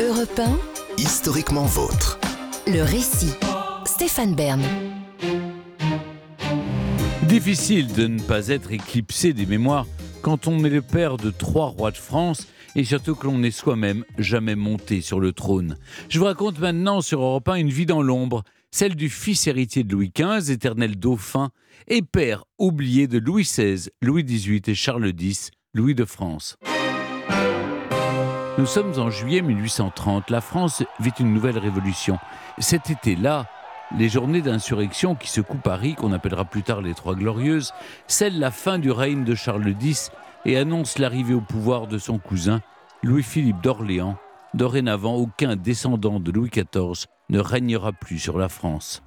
Europe 1, Historiquement vôtre. le récit. Stéphane Bern. Difficile de ne pas être éclipsé des mémoires quand on est le père de trois rois de France et surtout que l'on n'est soi-même jamais monté sur le trône. Je vous raconte maintenant sur Europe 1 une vie dans l'ombre, celle du fils héritier de Louis XV, éternel dauphin, et père oublié de Louis XVI, Louis XVIII et Charles X, Louis de France. Nous sommes en juillet 1830. La France vit une nouvelle révolution. Cet été-là, les journées d'insurrection qui secouent Paris, qu'on appellera plus tard les Trois Glorieuses, scellent la fin du règne de Charles X et annoncent l'arrivée au pouvoir de son cousin, Louis-Philippe d'Orléans. Dorénavant, aucun descendant de Louis XIV ne régnera plus sur la France.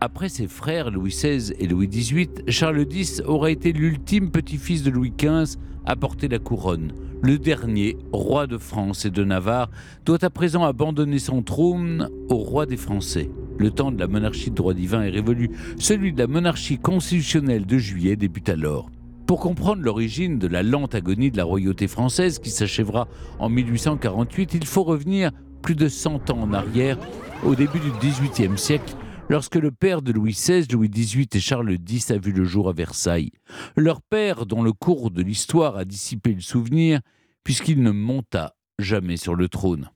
Après ses frères Louis XVI et Louis XVIII, Charles X aura été l'ultime petit-fils de Louis XV à porter la couronne. Le dernier, roi de France et de Navarre, doit à présent abandonner son trône au roi des Français. Le temps de la monarchie de droit divin est révolu. Celui de la monarchie constitutionnelle de juillet débute alors. Pour comprendre l'origine de la lente agonie de la royauté française qui s'achèvera en 1848, il faut revenir plus de 100 ans en arrière, au début du XVIIIe siècle, lorsque le père de Louis XVI, Louis XVIII et Charles X a vu le jour à Versailles. Leur père, dont le cours de l'histoire a dissipé le souvenir, puisqu'il ne monta jamais sur le trône.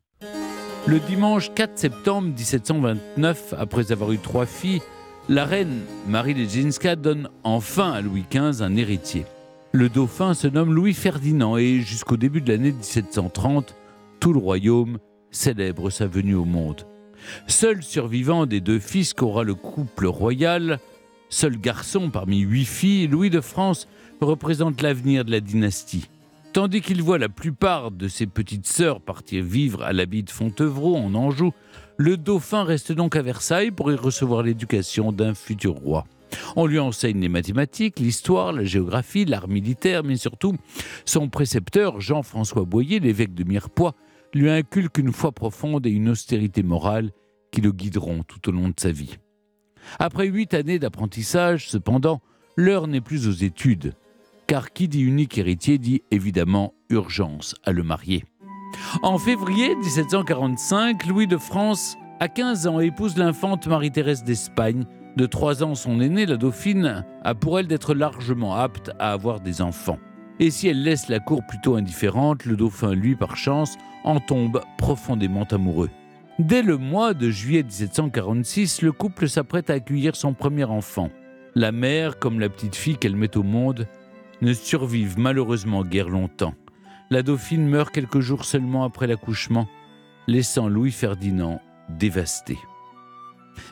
Le dimanche 4 septembre 1729, après avoir eu trois filles, la reine Marie Legzinska donne enfin à Louis XV un héritier. Le dauphin se nomme Louis Ferdinand et jusqu'au début de l'année 1730, tout le royaume célèbre sa venue au monde. Seul survivant des deux fils qu'aura le couple royal, seul garçon parmi huit filles, Louis de France représente l'avenir de la dynastie. Tandis qu'il voit la plupart de ses petites sœurs partir vivre à l'abbaye de Fontevraud en Anjou, le dauphin reste donc à Versailles pour y recevoir l'éducation d'un futur roi. On lui enseigne les mathématiques, l'histoire, la géographie, l'art militaire, mais surtout, son précepteur, Jean-François Boyer, l'évêque de Mirepoix, lui inculque une foi profonde et une austérité morale qui le guideront tout au long de sa vie. Après huit années d'apprentissage, cependant, l'heure n'est plus aux études, car qui dit unique héritier dit évidemment urgence à le marier. En février 1745, Louis de France a 15 ans épouse l'infante Marie-Thérèse d'Espagne. De 3 ans son aînée, la dauphine, a pour elle d'être largement apte à avoir des enfants. Et si elle laisse la cour plutôt indifférente, le dauphin, lui, par chance, en tombe profondément amoureux. Dès le mois de juillet 1746, le couple s'apprête à accueillir son premier enfant. La mère, comme la petite fille qu'elle met au monde, ne survivent malheureusement guère longtemps. La dauphine meurt quelques jours seulement après l'accouchement, laissant Louis Ferdinand dévasté.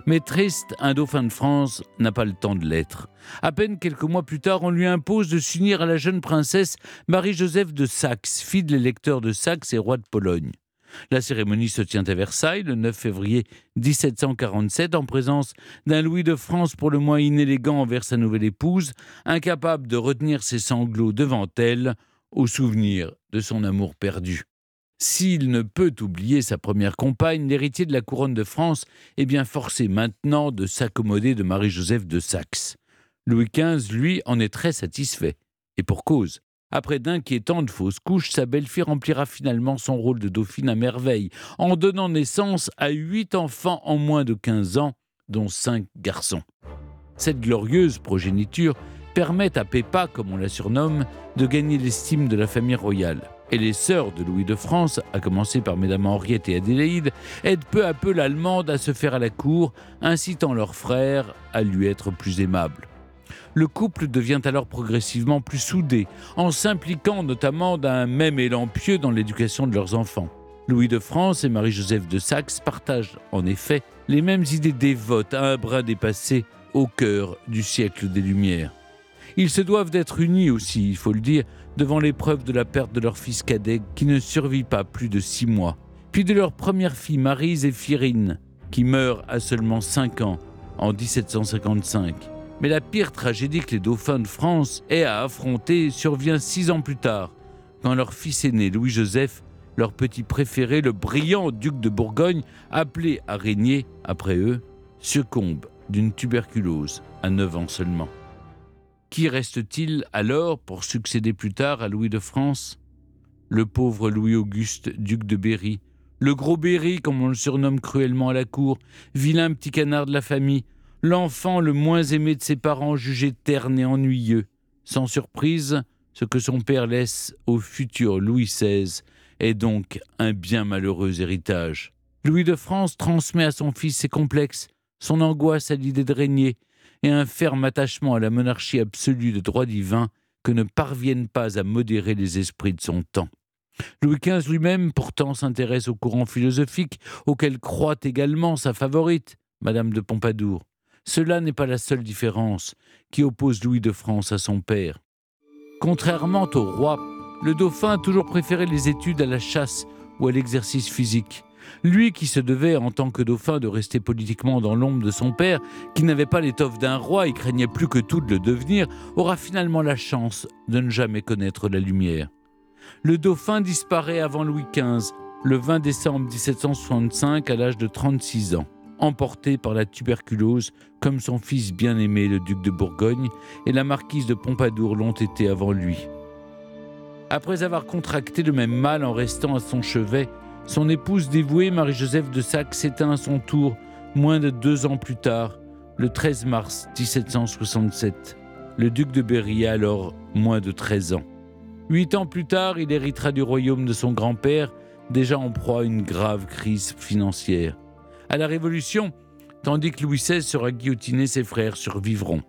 Mais triste, un dauphin de France n'a pas le temps de l'être. À peine quelques mois plus tard, on lui impose de s'unir à la jeune princesse Marie-Joseph de Saxe, fille de l'électeur de Saxe et roi de Pologne. La cérémonie se tient à Versailles le 9 février 1747 en présence d'un Louis de France pour le moins inélégant envers sa nouvelle épouse, incapable de retenir ses sanglots devant elle au souvenir de son amour perdu. S'il ne peut oublier sa première compagne, l'héritier de la couronne de France est bien forcé maintenant de s'accommoder de Marie-Joseph de Saxe. Louis XV, lui, en est très satisfait. Et pour cause. Après d'inquiétantes fausses couches, sa belle-fille remplira finalement son rôle de dauphine à merveille, en donnant naissance à huit enfants en moins de 15 ans, dont cinq garçons. Cette glorieuse progéniture permet à Pépa, comme on la surnomme, de gagner l'estime de la famille royale. Et les sœurs de Louis de France, à commencer par Mesdames Henriette et Adélaïde, aident peu à peu l'Allemande à se faire à la cour, incitant leur frère à lui être plus aimable. Le couple devient alors progressivement plus soudé, en s'impliquant notamment d'un même élan pieux dans l'éducation de leurs enfants. Louis de France et Marie-Joseph de Saxe partagent en effet les mêmes idées dévotes à un brin dépassé au cœur du siècle des Lumières. Ils se doivent d'être unis aussi, il faut le dire, devant l'épreuve de la perte de leur fils cadet qui ne survit pas plus de six mois, puis de leur première fille Marie Zéphirine qui meurt à seulement cinq ans en 1755. Mais la pire tragédie que les dauphins de France aient à affronter survient six ans plus tard, quand leur fils aîné Louis-Joseph, leur petit préféré, le brillant duc de Bourgogne, appelé à régner après eux, succombe d'une tuberculose à 9 ans seulement. Qui reste-t-il alors pour succéder plus tard à Louis de France? Le pauvre Louis-Auguste, duc de Berry, le gros Berry, comme on le surnomme cruellement à la cour, vilain petit canard de la famille, l'enfant le moins aimé de ses parents, jugé terne et ennuyeux. Sans surprise, ce que son père laisse au futur Louis XVI est donc un bien malheureux héritage. Louis de France transmet à son fils ses complexes, son angoisse à l'idée de régner, et un ferme attachement à la monarchie absolue de droit divin que ne parviennent pas à modérer les esprits de son temps. Louis XV lui-même, pourtant, s'intéresse au courant philosophique auquel croit également sa favorite, Madame de Pompadour. Cela n'est pas la seule différence qui oppose Louis de France à son père. Contrairement au roi, le dauphin a toujours préféré les études à la chasse ou à l'exercice physique. Lui qui se devait, en tant que dauphin, de rester politiquement dans l'ombre de son père, qui n'avait pas l'étoffe d'un roi et craignait plus que tout de le devenir, aura finalement la chance de ne jamais connaître la lumière. Le dauphin disparaît avant Louis XV, le 20 décembre 1765, à l'âge de 36 ans emporté par la tuberculose, comme son fils bien-aimé, le duc de Bourgogne, et la marquise de Pompadour l'ont été avant lui. Après avoir contracté le même mal en restant à son chevet, son épouse dévouée, Marie-Joseph de Saxe, s'éteint à son tour, moins de deux ans plus tard, le 13 mars 1767. Le duc de Berry a alors moins de 13 ans. Huit ans plus tard, il héritera du royaume de son grand-père, déjà en proie à une grave crise financière à la Révolution, tandis que Louis XVI sera guillotiné, ses frères survivront.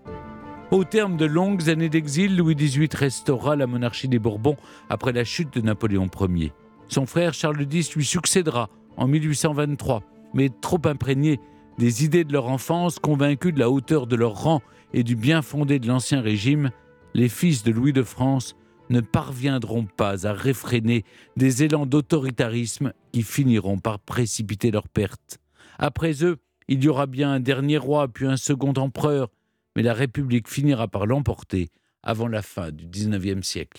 Au terme de longues années d'exil, Louis XVIII restaura la monarchie des Bourbons après la chute de Napoléon Ier. Son frère Charles X lui succédera en 1823, mais trop imprégné des idées de leur enfance, convaincus de la hauteur de leur rang et du bien fondé de l'Ancien Régime, les fils de Louis de France ne parviendront pas à réfréner des élans d'autoritarisme qui finiront par précipiter leur perte. Après eux, il y aura bien un dernier roi, puis un second empereur, mais la République finira par l'emporter avant la fin du XIXe siècle.